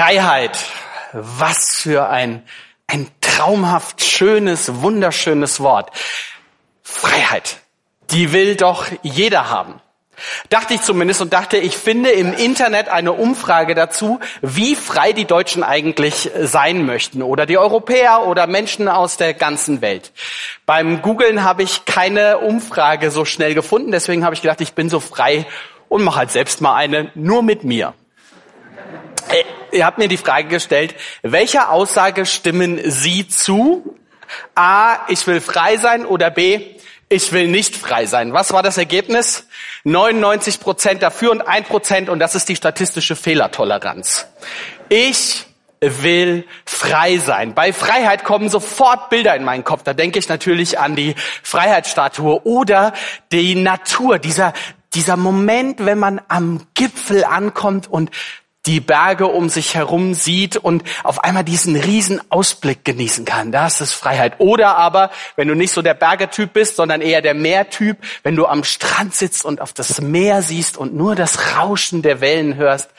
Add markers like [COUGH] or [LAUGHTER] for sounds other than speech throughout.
Freiheit. Was für ein, ein traumhaft schönes, wunderschönes Wort. Freiheit. Die will doch jeder haben. Dachte ich zumindest und dachte, ich finde im Internet eine Umfrage dazu, wie frei die Deutschen eigentlich sein möchten oder die Europäer oder Menschen aus der ganzen Welt. Beim Googlen habe ich keine Umfrage so schnell gefunden, deswegen habe ich gedacht, ich bin so frei und mache halt selbst mal eine, nur mit mir. Äh, ihr habt mir die Frage gestellt, welcher Aussage stimmen Sie zu? A, ich will frei sein oder B, ich will nicht frei sein. Was war das Ergebnis? 99 Prozent dafür und ein Prozent und das ist die statistische Fehlertoleranz. Ich will frei sein. Bei Freiheit kommen sofort Bilder in meinen Kopf. Da denke ich natürlich an die Freiheitsstatue oder die Natur, dieser, dieser Moment, wenn man am Gipfel ankommt und die Berge um sich herum sieht und auf einmal diesen riesen Ausblick genießen kann. Das ist Freiheit. Oder aber, wenn du nicht so der Bergetyp bist, sondern eher der Meertyp, wenn du am Strand sitzt und auf das Meer siehst und nur das Rauschen der Wellen hörst,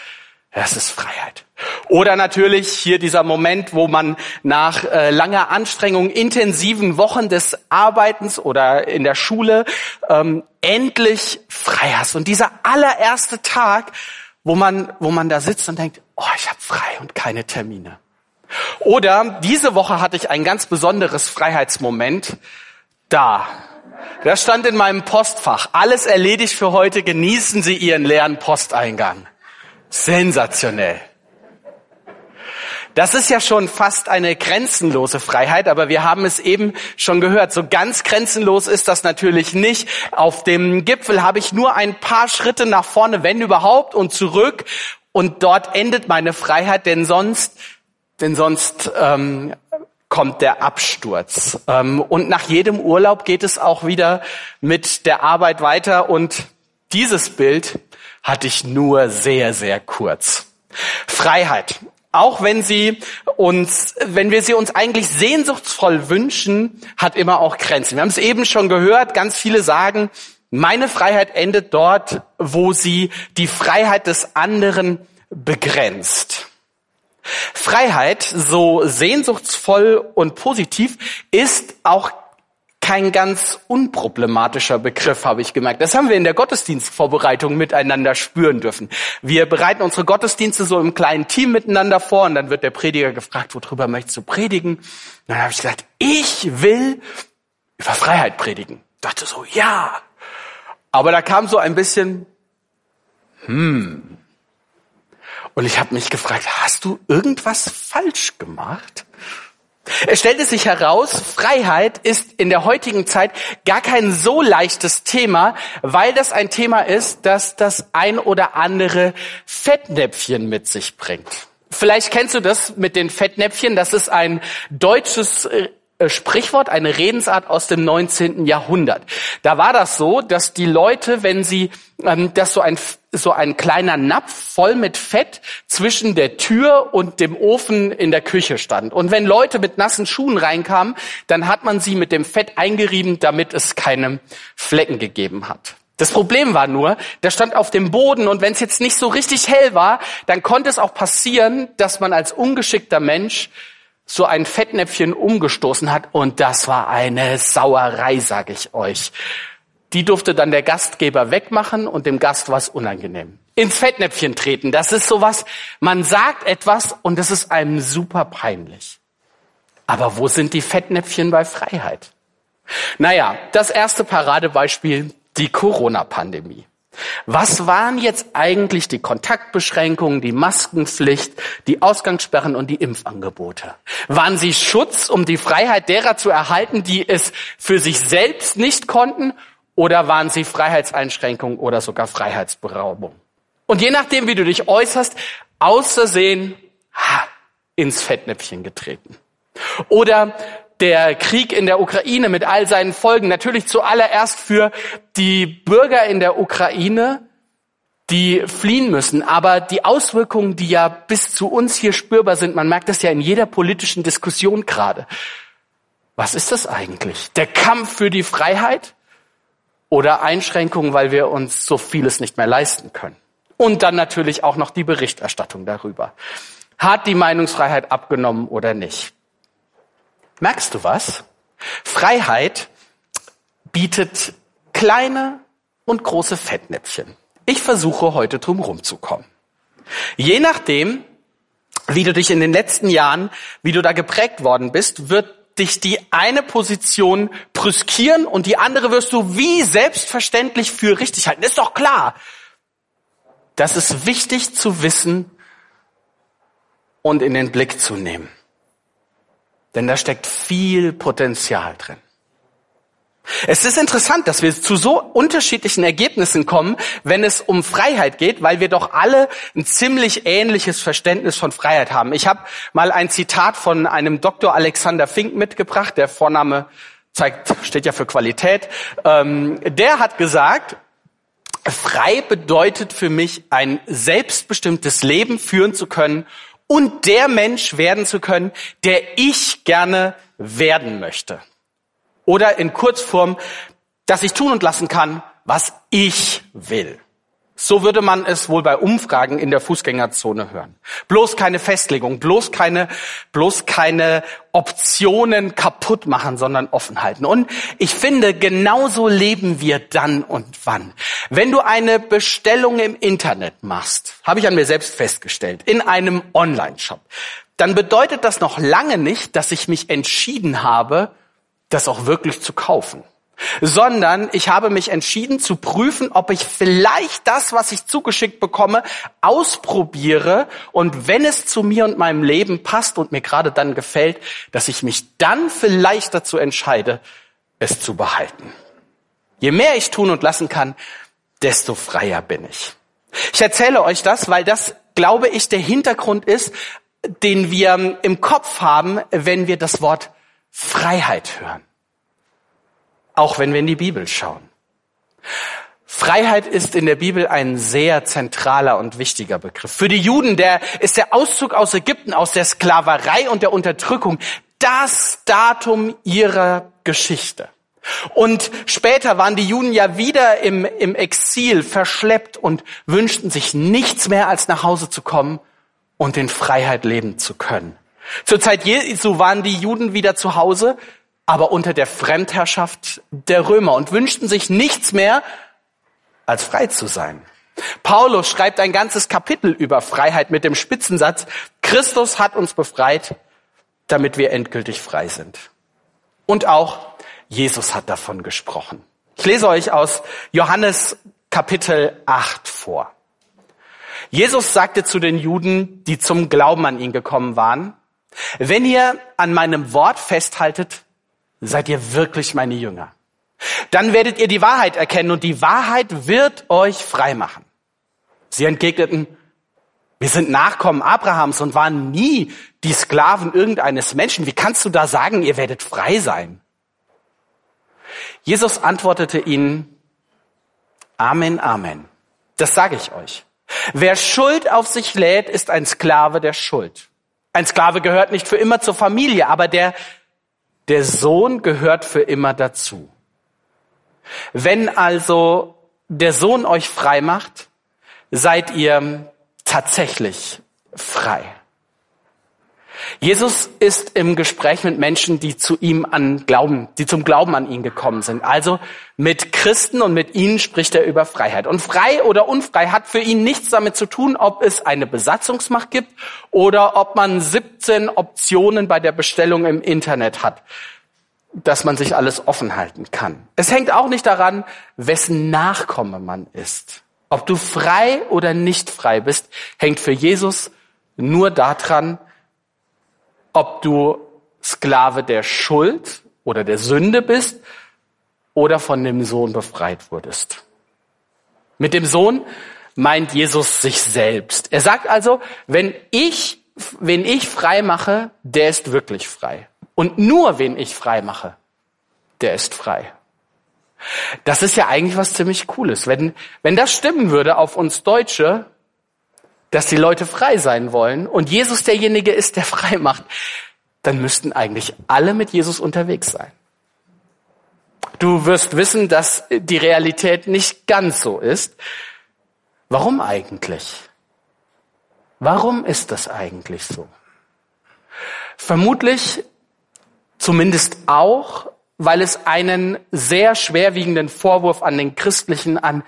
das ist Freiheit. Oder natürlich hier dieser Moment, wo man nach äh, langer Anstrengung, intensiven Wochen des Arbeitens oder in der Schule ähm, endlich frei hast. Und dieser allererste Tag, wo man, wo man da sitzt und denkt, oh, ich habe frei und keine Termine. Oder diese Woche hatte ich ein ganz besonderes Freiheitsmoment da. Das stand in meinem Postfach. Alles erledigt für heute. Genießen Sie Ihren leeren Posteingang. Sensationell. Das ist ja schon fast eine grenzenlose Freiheit, aber wir haben es eben schon gehört. So ganz grenzenlos ist das natürlich nicht. Auf dem Gipfel habe ich nur ein paar Schritte nach vorne, wenn überhaupt, und zurück. Und dort endet meine Freiheit, denn sonst, denn sonst ähm, kommt der Absturz. Ähm, und nach jedem Urlaub geht es auch wieder mit der Arbeit weiter. Und dieses Bild hatte ich nur sehr, sehr kurz. Freiheit. Auch wenn sie uns, wenn wir sie uns eigentlich sehnsuchtsvoll wünschen, hat immer auch Grenzen. Wir haben es eben schon gehört, ganz viele sagen, meine Freiheit endet dort, wo sie die Freiheit des anderen begrenzt. Freiheit, so sehnsuchtsvoll und positiv, ist auch kein ganz unproblematischer Begriff, habe ich gemerkt. Das haben wir in der Gottesdienstvorbereitung miteinander spüren dürfen. Wir bereiten unsere Gottesdienste so im kleinen Team miteinander vor und dann wird der Prediger gefragt, worüber möchtest du predigen? Und dann habe ich gesagt, ich will über Freiheit predigen. Ich dachte so, ja. Aber da kam so ein bisschen, hm. Und ich habe mich gefragt, hast du irgendwas falsch gemacht? Es stellte sich heraus, Freiheit ist in der heutigen Zeit gar kein so leichtes Thema, weil das ein Thema ist, das das ein oder andere Fettnäpfchen mit sich bringt. Vielleicht kennst du das mit den Fettnäpfchen. Das ist ein deutsches äh, Sprichwort, eine Redensart aus dem 19. Jahrhundert. Da war das so, dass die Leute, wenn sie, ähm, dass so ein, so ein kleiner Napf voll mit Fett zwischen der Tür und dem Ofen in der Küche stand. Und wenn Leute mit nassen Schuhen reinkamen, dann hat man sie mit dem Fett eingerieben, damit es keine Flecken gegeben hat. Das Problem war nur, der stand auf dem Boden und wenn es jetzt nicht so richtig hell war, dann konnte es auch passieren, dass man als ungeschickter Mensch so ein Fettnäpfchen umgestoßen hat und das war eine Sauerei, sage ich euch. Die durfte dann der Gastgeber wegmachen und dem Gast war es unangenehm. Ins Fettnäpfchen treten, das ist sowas, man sagt etwas und es ist einem super peinlich. Aber wo sind die Fettnäpfchen bei Freiheit? Naja, das erste Paradebeispiel, die Corona-Pandemie. Was waren jetzt eigentlich die Kontaktbeschränkungen, die Maskenpflicht, die Ausgangssperren und die Impfangebote? Waren sie Schutz, um die Freiheit derer zu erhalten, die es für sich selbst nicht konnten? Oder waren sie Freiheitseinschränkungen oder sogar Freiheitsberaubung? Und je nachdem, wie du dich äußerst, außersehen ha, ins Fettnäpfchen getreten. Oder der Krieg in der Ukraine mit all seinen Folgen natürlich zuallererst für die Bürger in der Ukraine, die fliehen müssen. Aber die Auswirkungen, die ja bis zu uns hier spürbar sind, man merkt das ja in jeder politischen Diskussion gerade. Was ist das eigentlich? Der Kampf für die Freiheit oder Einschränkungen, weil wir uns so vieles nicht mehr leisten können? Und dann natürlich auch noch die Berichterstattung darüber. Hat die Meinungsfreiheit abgenommen oder nicht? Merkst du was? Freiheit bietet kleine und große Fettnäpfchen. Ich versuche heute drum rumzukommen. Je nachdem, wie du dich in den letzten Jahren, wie du da geprägt worden bist, wird dich die eine Position brüskieren und die andere wirst du wie selbstverständlich für richtig halten. Ist doch klar. Das ist wichtig zu wissen und in den Blick zu nehmen. Denn da steckt viel Potenzial drin. Es ist interessant, dass wir zu so unterschiedlichen Ergebnissen kommen, wenn es um Freiheit geht, weil wir doch alle ein ziemlich ähnliches Verständnis von Freiheit haben. Ich habe mal ein Zitat von einem Dr. Alexander Fink mitgebracht, der Vorname zeigt, steht ja für Qualität. Ähm, der hat gesagt, frei bedeutet für mich ein selbstbestimmtes Leben führen zu können und der Mensch werden zu können, der ich gerne werden möchte. Oder in Kurzform, dass ich tun und lassen kann, was ich will. So würde man es wohl bei Umfragen in der Fußgängerzone hören. Bloß keine Festlegung, bloß keine, bloß keine Optionen kaputt machen, sondern offen halten. Und ich finde, genauso leben wir dann und wann. Wenn du eine Bestellung im Internet machst, habe ich an mir selbst festgestellt, in einem Online-Shop, dann bedeutet das noch lange nicht, dass ich mich entschieden habe, das auch wirklich zu kaufen, sondern ich habe mich entschieden zu prüfen, ob ich vielleicht das, was ich zugeschickt bekomme, ausprobiere und wenn es zu mir und meinem Leben passt und mir gerade dann gefällt, dass ich mich dann vielleicht dazu entscheide, es zu behalten. Je mehr ich tun und lassen kann, desto freier bin ich. Ich erzähle euch das, weil das, glaube ich, der Hintergrund ist, den wir im Kopf haben, wenn wir das Wort Freiheit hören. Auch wenn wir in die Bibel schauen. Freiheit ist in der Bibel ein sehr zentraler und wichtiger Begriff. Für die Juden, der ist der Auszug aus Ägypten, aus der Sklaverei und der Unterdrückung das Datum ihrer Geschichte. Und später waren die Juden ja wieder im, im Exil verschleppt und wünschten sich nichts mehr als nach Hause zu kommen und in Freiheit leben zu können. Zur Zeit Jesu waren die Juden wieder zu Hause, aber unter der Fremdherrschaft der Römer und wünschten sich nichts mehr, als frei zu sein. Paulus schreibt ein ganzes Kapitel über Freiheit mit dem Spitzensatz, Christus hat uns befreit, damit wir endgültig frei sind. Und auch Jesus hat davon gesprochen. Ich lese euch aus Johannes Kapitel 8 vor. Jesus sagte zu den Juden, die zum Glauben an ihn gekommen waren, wenn ihr an meinem Wort festhaltet, seid ihr wirklich meine Jünger. Dann werdet ihr die Wahrheit erkennen und die Wahrheit wird euch frei machen. Sie entgegneten, wir sind Nachkommen Abrahams und waren nie die Sklaven irgendeines Menschen. Wie kannst du da sagen, ihr werdet frei sein? Jesus antwortete ihnen, Amen, Amen. Das sage ich euch. Wer Schuld auf sich lädt, ist ein Sklave der Schuld. Ein Sklave gehört nicht für immer zur Familie, aber der, der Sohn gehört für immer dazu. Wenn also der Sohn euch frei macht, seid ihr tatsächlich frei. Jesus ist im Gespräch mit Menschen, die zu ihm an Glauben, die zum Glauben an ihn gekommen sind. Also mit Christen und mit ihnen spricht er über Freiheit. Und frei oder unfrei hat für ihn nichts damit zu tun, ob es eine Besatzungsmacht gibt oder ob man 17 Optionen bei der Bestellung im Internet hat, dass man sich alles offen halten kann. Es hängt auch nicht daran, wessen Nachkomme man ist. Ob du frei oder nicht frei bist, hängt für Jesus nur daran, ob du Sklave der Schuld oder der Sünde bist oder von dem Sohn befreit wurdest. Mit dem Sohn meint Jesus sich selbst. Er sagt also, wenn ich, wenn ich frei mache, der ist wirklich frei. Und nur wen ich frei mache, der ist frei. Das ist ja eigentlich was ziemlich Cooles. Wenn, wenn das stimmen würde auf uns Deutsche, dass die Leute frei sein wollen und Jesus derjenige ist, der frei macht, dann müssten eigentlich alle mit Jesus unterwegs sein. Du wirst wissen, dass die Realität nicht ganz so ist. Warum eigentlich? Warum ist das eigentlich so? Vermutlich zumindest auch, weil es einen sehr schwerwiegenden Vorwurf an den Christlichen, an,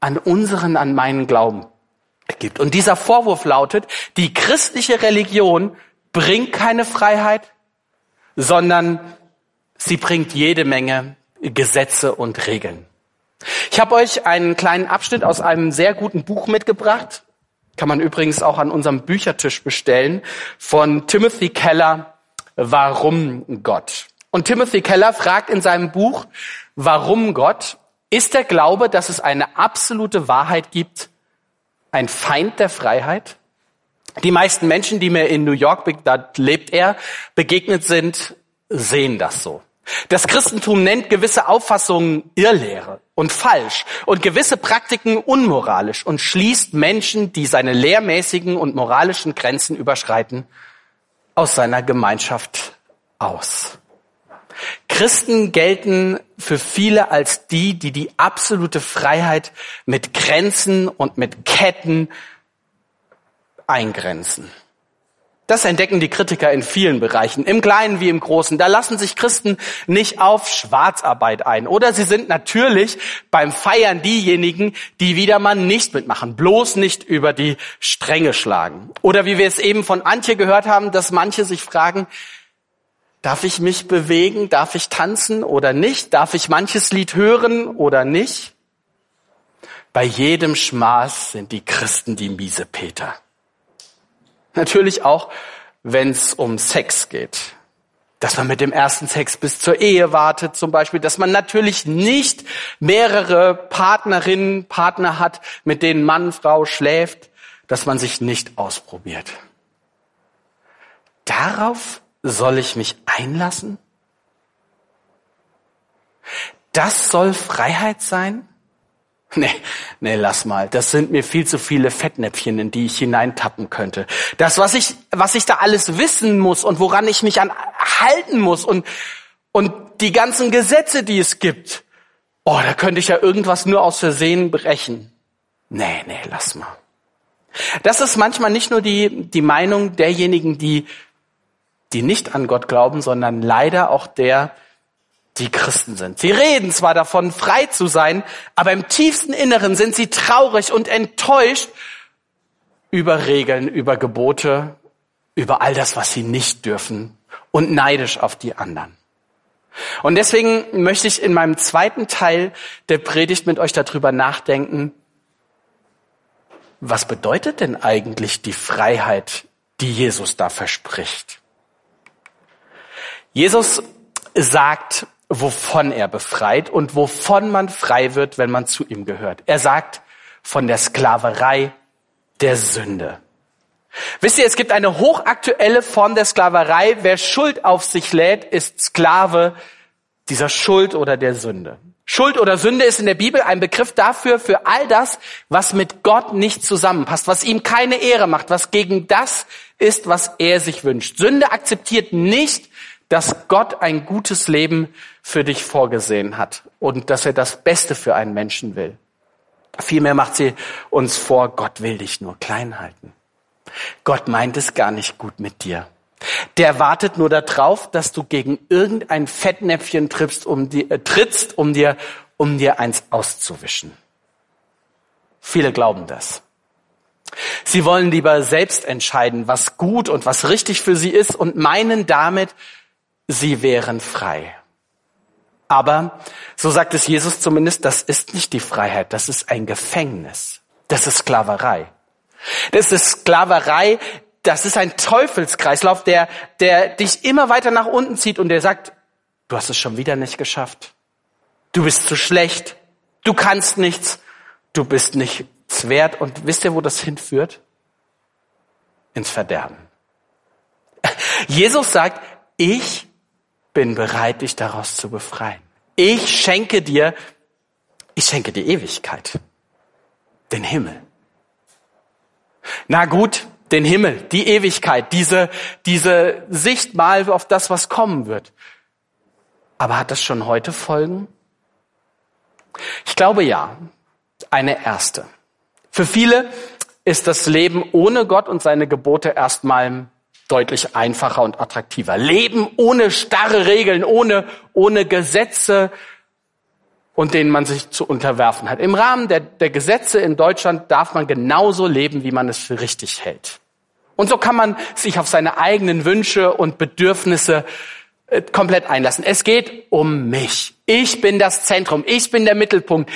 an unseren, an meinen Glauben gibt. Und dieser Vorwurf lautet, die christliche Religion bringt keine Freiheit, sondern sie bringt jede Menge Gesetze und Regeln. Ich habe euch einen kleinen Abschnitt aus einem sehr guten Buch mitgebracht. Kann man übrigens auch an unserem Büchertisch bestellen. Von Timothy Keller, Warum Gott? Und Timothy Keller fragt in seinem Buch, warum Gott? Ist der Glaube, dass es eine absolute Wahrheit gibt, ein Feind der Freiheit? Die meisten Menschen, die mir in New York, da lebt er, begegnet sind, sehen das so. Das Christentum nennt gewisse Auffassungen Irrlehre und falsch und gewisse Praktiken unmoralisch und schließt Menschen, die seine lehrmäßigen und moralischen Grenzen überschreiten, aus seiner Gemeinschaft aus. Christen gelten für viele als die, die die absolute Freiheit mit Grenzen und mit Ketten eingrenzen. Das entdecken die Kritiker in vielen Bereichen, im Kleinen wie im Großen. Da lassen sich Christen nicht auf Schwarzarbeit ein. Oder sie sind natürlich beim Feiern diejenigen, die wieder mal nicht mitmachen, bloß nicht über die Stränge schlagen. Oder wie wir es eben von Antje gehört haben, dass manche sich fragen, darf ich mich bewegen, darf ich tanzen oder nicht, darf ich manches Lied hören oder nicht? Bei jedem Schmaß sind die Christen die miese Peter. Natürlich auch, wenn es um Sex geht. Dass man mit dem ersten Sex bis zur Ehe wartet zum Beispiel. Dass man natürlich nicht mehrere Partnerinnen, Partner hat, mit denen Mann, Frau schläft. Dass man sich nicht ausprobiert. Darauf soll ich mich einlassen? Das soll Freiheit sein? Nee, nee, lass mal. Das sind mir viel zu viele Fettnäpfchen, in die ich hineintappen könnte. Das, was ich, was ich da alles wissen muss und woran ich mich an halten muss und, und die ganzen Gesetze, die es gibt. Oh, da könnte ich ja irgendwas nur aus Versehen brechen. Nee, nee, lass mal. Das ist manchmal nicht nur die, die Meinung derjenigen, die, die nicht an Gott glauben, sondern leider auch der, die Christen sind. Sie reden zwar davon, frei zu sein, aber im tiefsten Inneren sind sie traurig und enttäuscht über Regeln, über Gebote, über all das, was sie nicht dürfen und neidisch auf die anderen. Und deswegen möchte ich in meinem zweiten Teil der Predigt mit euch darüber nachdenken, was bedeutet denn eigentlich die Freiheit, die Jesus da verspricht? Jesus sagt, wovon er befreit und wovon man frei wird, wenn man zu ihm gehört. Er sagt von der Sklaverei der Sünde. Wisst ihr, es gibt eine hochaktuelle Form der Sklaverei. Wer Schuld auf sich lädt, ist Sklave dieser Schuld oder der Sünde. Schuld oder Sünde ist in der Bibel ein Begriff dafür, für all das, was mit Gott nicht zusammenpasst, was ihm keine Ehre macht, was gegen das ist, was er sich wünscht. Sünde akzeptiert nicht, dass Gott ein gutes Leben für dich vorgesehen hat und dass er das Beste für einen Menschen will. Vielmehr macht sie uns vor, Gott will dich nur klein halten. Gott meint es gar nicht gut mit dir. Der wartet nur darauf, dass du gegen irgendein Fettnäpfchen trittst, um dir, äh, trittst, um dir, um dir eins auszuwischen. Viele glauben das. Sie wollen lieber selbst entscheiden, was gut und was richtig für sie ist und meinen damit, sie wären frei. Aber, so sagt es Jesus zumindest, das ist nicht die Freiheit, das ist ein Gefängnis. Das ist Sklaverei. Das ist Sklaverei, das ist ein Teufelskreislauf, der, der dich immer weiter nach unten zieht und der sagt, du hast es schon wieder nicht geschafft. Du bist zu schlecht. Du kannst nichts. Du bist nichts wert. Und wisst ihr, wo das hinführt? Ins Verderben. [LAUGHS] Jesus sagt, ich bin bereit, dich daraus zu befreien. Ich schenke dir, ich schenke dir Ewigkeit, den Himmel. Na gut, den Himmel, die Ewigkeit, diese, diese Sicht mal auf das, was kommen wird. Aber hat das schon heute Folgen? Ich glaube ja. Eine erste. Für viele ist das Leben ohne Gott und seine Gebote erstmal deutlich einfacher und attraktiver. Leben ohne starre Regeln, ohne, ohne Gesetze und denen man sich zu unterwerfen hat. Im Rahmen der, der Gesetze in Deutschland darf man genauso leben, wie man es für richtig hält. Und so kann man sich auf seine eigenen Wünsche und Bedürfnisse äh, komplett einlassen. Es geht um mich. Ich bin das Zentrum. Ich bin der Mittelpunkt.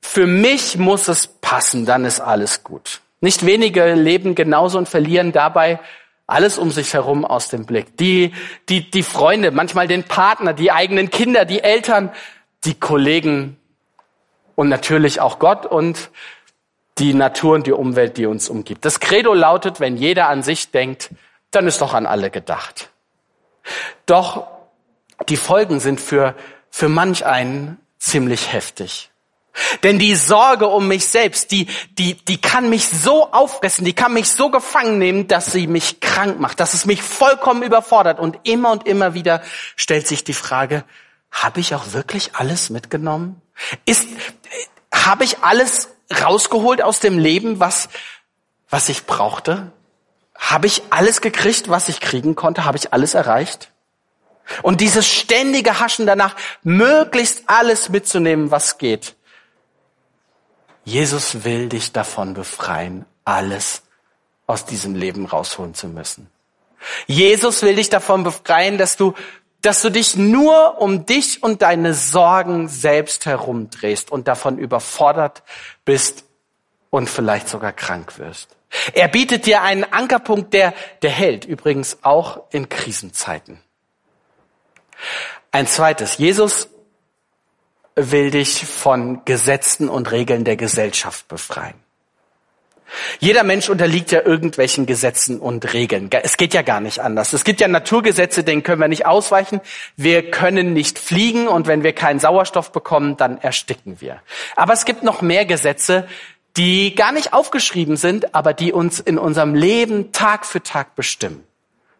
Für mich muss es passen, dann ist alles gut. Nicht wenige leben genauso und verlieren dabei alles um sich herum aus dem Blick. Die, die, die Freunde, manchmal den Partner, die eigenen Kinder, die Eltern, die Kollegen und natürlich auch Gott und die Natur und die Umwelt, die uns umgibt. Das Credo lautet, wenn jeder an sich denkt, dann ist doch an alle gedacht. Doch die Folgen sind für, für manch einen ziemlich heftig. Denn die Sorge um mich selbst, die, die, die kann mich so auffressen, die kann mich so gefangen nehmen, dass sie mich krank macht, dass es mich vollkommen überfordert. Und immer und immer wieder stellt sich die Frage, habe ich auch wirklich alles mitgenommen? Ist, habe ich alles rausgeholt aus dem Leben, was, was ich brauchte? Habe ich alles gekriegt, was ich kriegen konnte? Habe ich alles erreicht? Und dieses ständige Haschen danach, möglichst alles mitzunehmen, was geht, Jesus will dich davon befreien, alles aus diesem Leben rausholen zu müssen. Jesus will dich davon befreien, dass du, dass du dich nur um dich und deine Sorgen selbst herumdrehst und davon überfordert bist und vielleicht sogar krank wirst. Er bietet dir einen Ankerpunkt, der, der hält, übrigens auch in Krisenzeiten. Ein zweites. Jesus will dich von Gesetzen und Regeln der Gesellschaft befreien. Jeder Mensch unterliegt ja irgendwelchen Gesetzen und Regeln. Es geht ja gar nicht anders. Es gibt ja Naturgesetze, denen können wir nicht ausweichen. Wir können nicht fliegen und wenn wir keinen Sauerstoff bekommen, dann ersticken wir. Aber es gibt noch mehr Gesetze, die gar nicht aufgeschrieben sind, aber die uns in unserem Leben Tag für Tag bestimmen.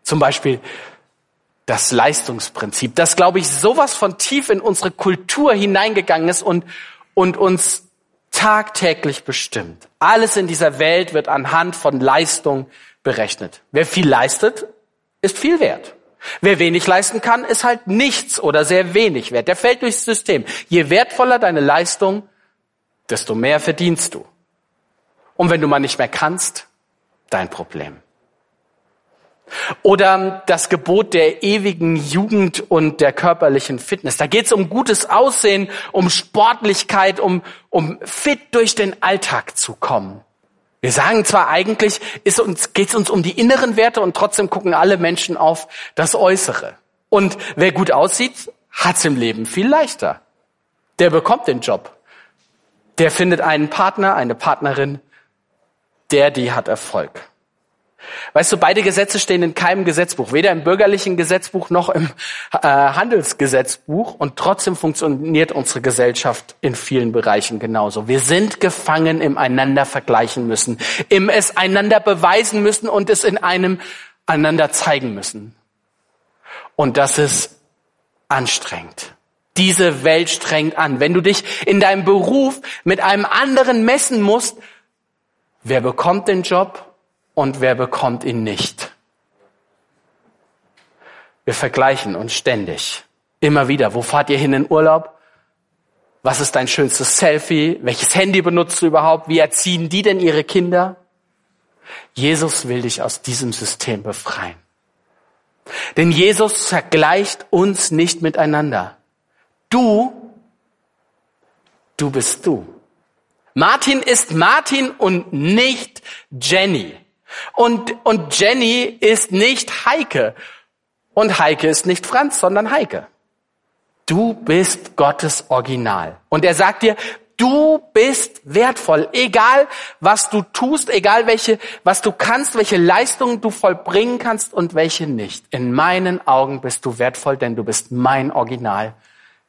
Zum Beispiel das Leistungsprinzip, das, glaube ich, sowas von tief in unsere Kultur hineingegangen ist und, und uns tagtäglich bestimmt. Alles in dieser Welt wird anhand von Leistung berechnet. Wer viel leistet, ist viel wert. Wer wenig leisten kann, ist halt nichts oder sehr wenig wert. Der fällt durchs System. Je wertvoller deine Leistung, desto mehr verdienst du. Und wenn du mal nicht mehr kannst, dein Problem. Oder das Gebot der ewigen Jugend und der körperlichen Fitness. Da geht es um gutes Aussehen, um Sportlichkeit, um, um fit durch den Alltag zu kommen. Wir sagen zwar eigentlich, ist uns, geht es uns um die inneren Werte und trotzdem gucken alle Menschen auf das Äußere. Und wer gut aussieht, hat's im Leben viel leichter. Der bekommt den Job. Der findet einen Partner, eine Partnerin, der, die hat Erfolg. Weißt du, beide Gesetze stehen in keinem Gesetzbuch, weder im bürgerlichen Gesetzbuch noch im äh, Handelsgesetzbuch und trotzdem funktioniert unsere Gesellschaft in vielen Bereichen genauso. Wir sind gefangen im einander vergleichen müssen, im es einander beweisen müssen und es in einem einander zeigen müssen. Und das ist anstrengend. Diese Welt strengt an. Wenn du dich in deinem Beruf mit einem anderen messen musst, wer bekommt den Job und wer bekommt ihn nicht. Wir vergleichen uns ständig. Immer wieder. Wo fahrt ihr hin in Urlaub? Was ist dein schönstes Selfie? Welches Handy benutzt du überhaupt? Wie erziehen die denn ihre Kinder? Jesus will dich aus diesem System befreien. Denn Jesus vergleicht uns nicht miteinander. Du, du bist du. Martin ist Martin und nicht Jenny. Und, und Jenny ist nicht Heike. Und Heike ist nicht Franz, sondern Heike. Du bist Gottes Original. Und er sagt dir, du bist wertvoll. Egal, was du tust, egal welche, was du kannst, welche Leistungen du vollbringen kannst und welche nicht. In meinen Augen bist du wertvoll, denn du bist mein Original.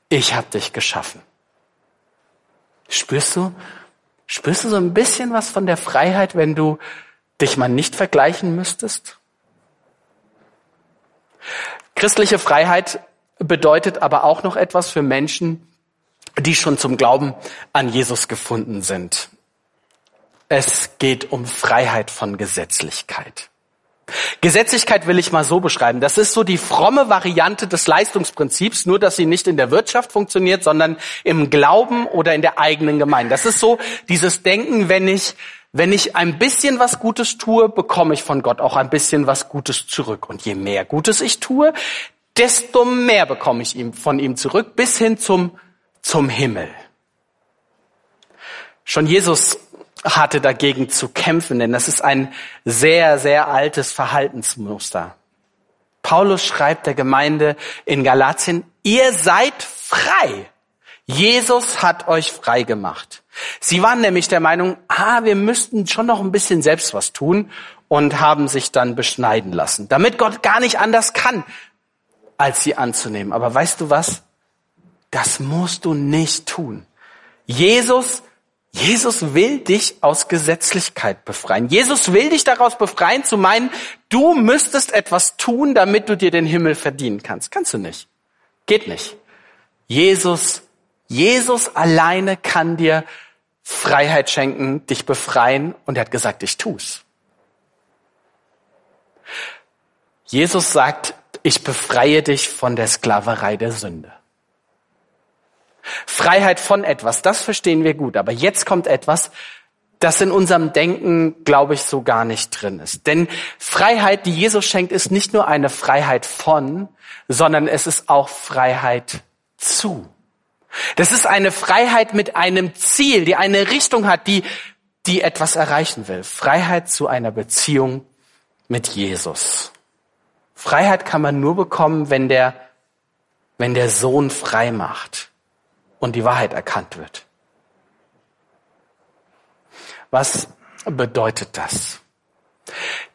Ich habe dich geschaffen. Spürst du? Spürst du so ein bisschen was von der Freiheit, wenn du dich mal nicht vergleichen müsstest? Christliche Freiheit bedeutet aber auch noch etwas für Menschen, die schon zum Glauben an Jesus gefunden sind. Es geht um Freiheit von Gesetzlichkeit. Gesetzlichkeit will ich mal so beschreiben. Das ist so die fromme Variante des Leistungsprinzips, nur dass sie nicht in der Wirtschaft funktioniert, sondern im Glauben oder in der eigenen Gemeinde. Das ist so dieses Denken, wenn ich, wenn ich ein bisschen was Gutes tue, bekomme ich von Gott auch ein bisschen was Gutes zurück. Und je mehr Gutes ich tue, desto mehr bekomme ich von ihm zurück, bis hin zum, zum Himmel. Schon Jesus hatte dagegen zu kämpfen, denn das ist ein sehr, sehr altes Verhaltensmuster. Paulus schreibt der Gemeinde in Galatien, ihr seid frei. Jesus hat euch frei gemacht. Sie waren nämlich der Meinung, ah, wir müssten schon noch ein bisschen selbst was tun und haben sich dann beschneiden lassen, damit Gott gar nicht anders kann, als sie anzunehmen. Aber weißt du was? Das musst du nicht tun. Jesus Jesus will dich aus Gesetzlichkeit befreien. Jesus will dich daraus befreien, zu meinen, du müsstest etwas tun, damit du dir den Himmel verdienen kannst. Kannst du nicht. Geht nicht. Jesus, Jesus alleine kann dir Freiheit schenken, dich befreien und er hat gesagt, ich tu's. Jesus sagt, ich befreie dich von der Sklaverei der Sünde. Freiheit von etwas, das verstehen wir gut. Aber jetzt kommt etwas, das in unserem Denken, glaube ich, so gar nicht drin ist. Denn Freiheit, die Jesus schenkt, ist nicht nur eine Freiheit von, sondern es ist auch Freiheit zu. Das ist eine Freiheit mit einem Ziel, die eine Richtung hat, die, die etwas erreichen will. Freiheit zu einer Beziehung mit Jesus. Freiheit kann man nur bekommen, wenn der, wenn der Sohn frei macht und die Wahrheit erkannt wird. Was bedeutet das?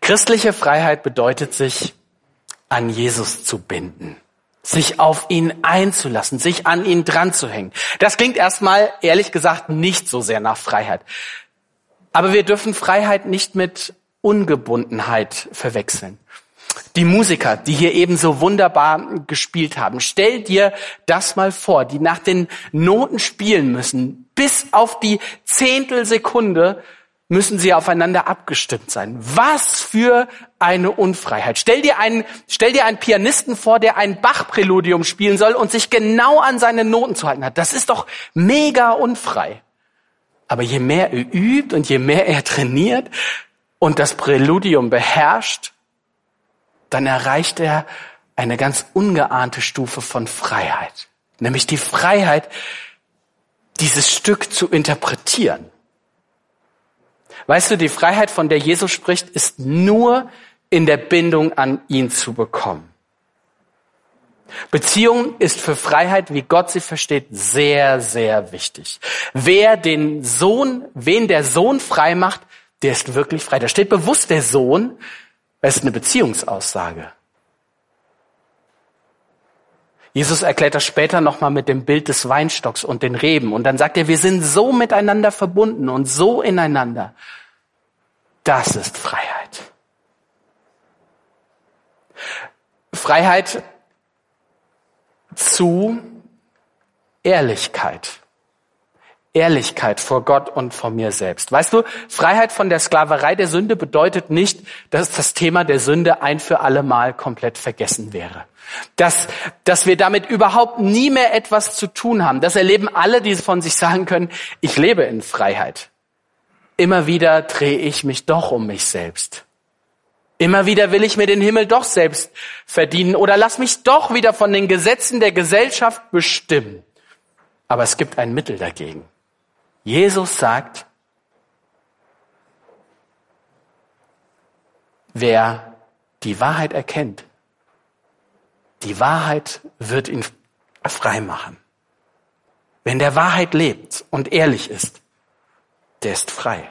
Christliche Freiheit bedeutet sich an Jesus zu binden, sich auf ihn einzulassen, sich an ihn dran zu hängen. Das klingt erstmal, ehrlich gesagt, nicht so sehr nach Freiheit. Aber wir dürfen Freiheit nicht mit Ungebundenheit verwechseln. Die Musiker, die hier eben so wunderbar gespielt haben, stell dir das mal vor, die nach den Noten spielen müssen. Bis auf die Zehntelsekunde müssen sie aufeinander abgestimmt sein. Was für eine Unfreiheit. Stell dir einen, stell dir einen Pianisten vor, der ein Bach-Präludium spielen soll und sich genau an seine Noten zu halten hat. Das ist doch mega unfrei. Aber je mehr er übt und je mehr er trainiert und das Präludium beherrscht, dann erreicht er eine ganz ungeahnte Stufe von Freiheit. Nämlich die Freiheit, dieses Stück zu interpretieren. Weißt du, die Freiheit, von der Jesus spricht, ist nur in der Bindung an ihn zu bekommen. Beziehung ist für Freiheit, wie Gott sie versteht, sehr, sehr wichtig. Wer den Sohn, wen der Sohn frei macht, der ist wirklich frei. Da steht bewusst der Sohn, es ist eine Beziehungsaussage. Jesus erklärt das später nochmal mit dem Bild des Weinstocks und den Reben. Und dann sagt er, wir sind so miteinander verbunden und so ineinander. Das ist Freiheit. Freiheit zu Ehrlichkeit. Ehrlichkeit vor Gott und vor mir selbst. Weißt du, Freiheit von der Sklaverei der Sünde bedeutet nicht, dass das Thema der Sünde ein für alle Mal komplett vergessen wäre. Dass, dass wir damit überhaupt nie mehr etwas zu tun haben. Das erleben alle, die von sich sagen können, ich lebe in Freiheit. Immer wieder drehe ich mich doch um mich selbst. Immer wieder will ich mir den Himmel doch selbst verdienen oder lass mich doch wieder von den Gesetzen der Gesellschaft bestimmen. Aber es gibt ein Mittel dagegen. Jesus sagt, wer die Wahrheit erkennt, die Wahrheit wird ihn frei machen. Wenn der Wahrheit lebt und ehrlich ist, der ist frei.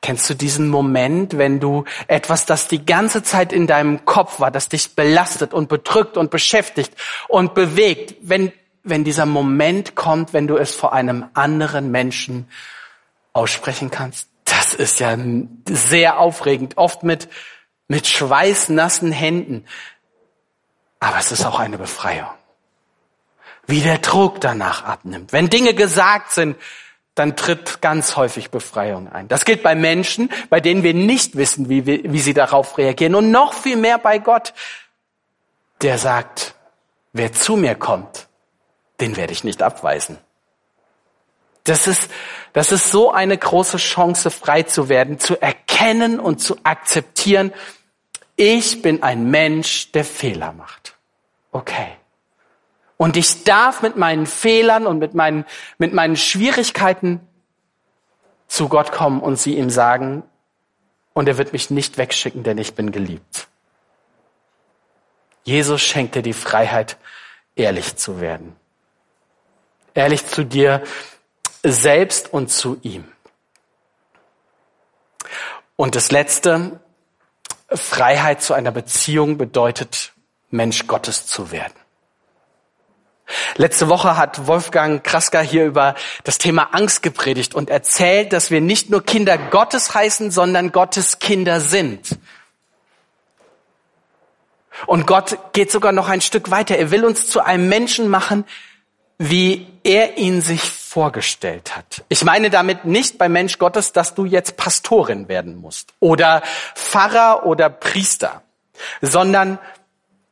Kennst du diesen Moment, wenn du etwas, das die ganze Zeit in deinem Kopf war, das dich belastet und bedrückt und beschäftigt und bewegt, wenn wenn dieser Moment kommt, wenn du es vor einem anderen Menschen aussprechen kannst. Das ist ja sehr aufregend, oft mit, mit schweißnassen Händen. Aber es ist auch eine Befreiung. Wie der Druck danach abnimmt. Wenn Dinge gesagt sind, dann tritt ganz häufig Befreiung ein. Das gilt bei Menschen, bei denen wir nicht wissen, wie, wie, sie darauf reagieren. Und noch viel mehr bei Gott, der sagt, wer zu mir kommt, den werde ich nicht abweisen. Das ist, das ist so eine große Chance, frei zu werden, zu erkennen und zu akzeptieren, ich bin ein Mensch, der Fehler macht. Okay. Und ich darf mit meinen Fehlern und mit meinen, mit meinen Schwierigkeiten zu Gott kommen und sie ihm sagen, und er wird mich nicht wegschicken, denn ich bin geliebt. Jesus schenkt dir die Freiheit, ehrlich zu werden. Ehrlich zu dir selbst und zu ihm. Und das Letzte, Freiheit zu einer Beziehung bedeutet, Mensch Gottes zu werden. Letzte Woche hat Wolfgang Kraska hier über das Thema Angst gepredigt und erzählt, dass wir nicht nur Kinder Gottes heißen, sondern Gottes Kinder sind. Und Gott geht sogar noch ein Stück weiter. Er will uns zu einem Menschen machen, wie er ihn sich vorgestellt hat. Ich meine damit nicht bei Mensch Gottes, dass du jetzt Pastorin werden musst oder Pfarrer oder Priester, sondern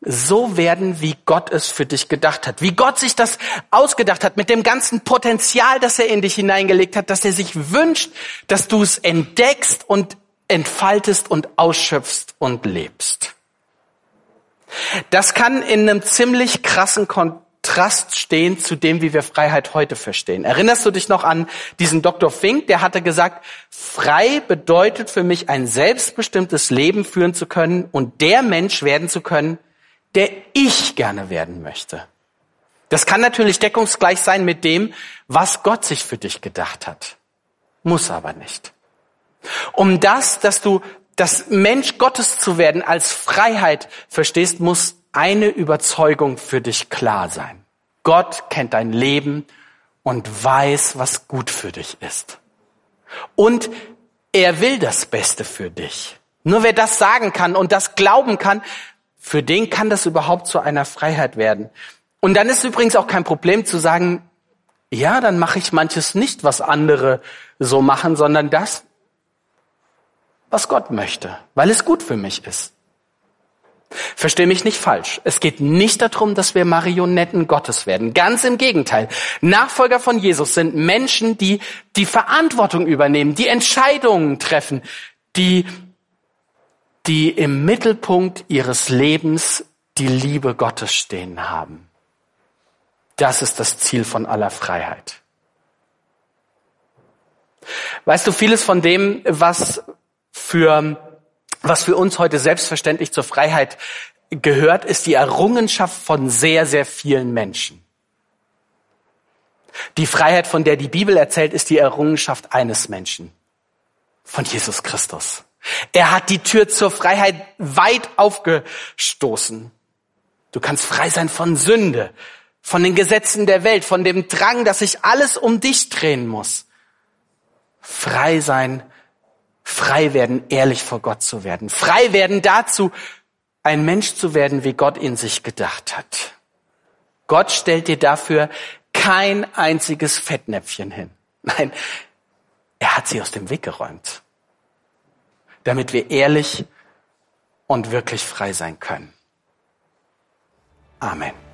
so werden, wie Gott es für dich gedacht hat. Wie Gott sich das ausgedacht hat mit dem ganzen Potenzial, das er in dich hineingelegt hat, dass er sich wünscht, dass du es entdeckst und entfaltest und ausschöpfst und lebst. Das kann in einem ziemlich krassen Kontrast stehen zu dem, wie wir Freiheit heute verstehen. Erinnerst du dich noch an diesen Dr. Fink? Der hatte gesagt, frei bedeutet für mich ein selbstbestimmtes Leben führen zu können und der Mensch werden zu können, der ich gerne werden möchte. Das kann natürlich deckungsgleich sein mit dem, was Gott sich für dich gedacht hat. Muss aber nicht. Um das, dass du das Mensch Gottes zu werden als Freiheit verstehst, muss eine Überzeugung für dich klar sein. Gott kennt dein Leben und weiß, was gut für dich ist. Und er will das Beste für dich. Nur wer das sagen kann und das glauben kann, für den kann das überhaupt zu einer Freiheit werden. Und dann ist übrigens auch kein Problem zu sagen, ja, dann mache ich manches nicht, was andere so machen, sondern das, was Gott möchte, weil es gut für mich ist. Versteh mich nicht falsch. Es geht nicht darum, dass wir Marionetten Gottes werden. Ganz im Gegenteil. Nachfolger von Jesus sind Menschen, die die Verantwortung übernehmen, die Entscheidungen treffen, die die im Mittelpunkt ihres Lebens die Liebe Gottes stehen haben. Das ist das Ziel von aller Freiheit. Weißt du, vieles von dem, was für, was für uns heute selbstverständlich zur Freiheit gehört, ist die Errungenschaft von sehr, sehr vielen Menschen. Die Freiheit, von der die Bibel erzählt, ist die Errungenschaft eines Menschen, von Jesus Christus. Er hat die Tür zur Freiheit weit aufgestoßen. Du kannst frei sein von Sünde, von den Gesetzen der Welt, von dem Drang, dass sich alles um dich drehen muss. Frei sein, frei werden, ehrlich vor Gott zu werden. Frei werden dazu, ein Mensch zu werden, wie Gott ihn sich gedacht hat. Gott stellt dir dafür kein einziges Fettnäpfchen hin. Nein, er hat sie aus dem Weg geräumt damit wir ehrlich und wirklich frei sein können. Amen.